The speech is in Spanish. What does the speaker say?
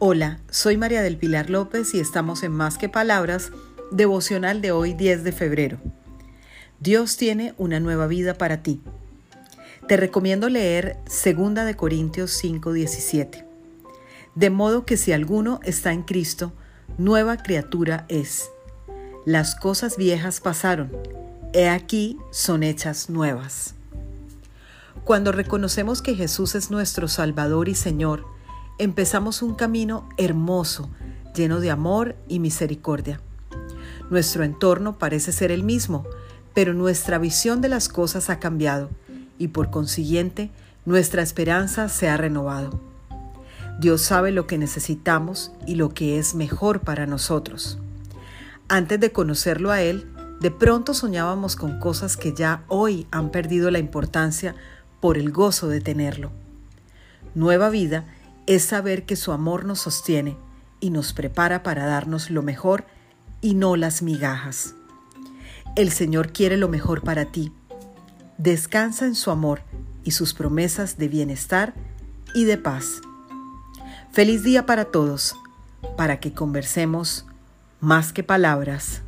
Hola, soy María del Pilar López y estamos en Más que Palabras, devocional de hoy 10 de febrero. Dios tiene una nueva vida para ti. Te recomiendo leer 2 de Corintios 5:17. De modo que si alguno está en Cristo, nueva criatura es. Las cosas viejas pasaron, he aquí son hechas nuevas. Cuando reconocemos que Jesús es nuestro Salvador y Señor, empezamos un camino hermoso, lleno de amor y misericordia. Nuestro entorno parece ser el mismo, pero nuestra visión de las cosas ha cambiado y por consiguiente nuestra esperanza se ha renovado. Dios sabe lo que necesitamos y lo que es mejor para nosotros. Antes de conocerlo a Él, de pronto soñábamos con cosas que ya hoy han perdido la importancia por el gozo de tenerlo. Nueva vida es saber que su amor nos sostiene y nos prepara para darnos lo mejor y no las migajas. El Señor quiere lo mejor para ti. Descansa en su amor y sus promesas de bienestar y de paz. Feliz día para todos, para que conversemos más que palabras.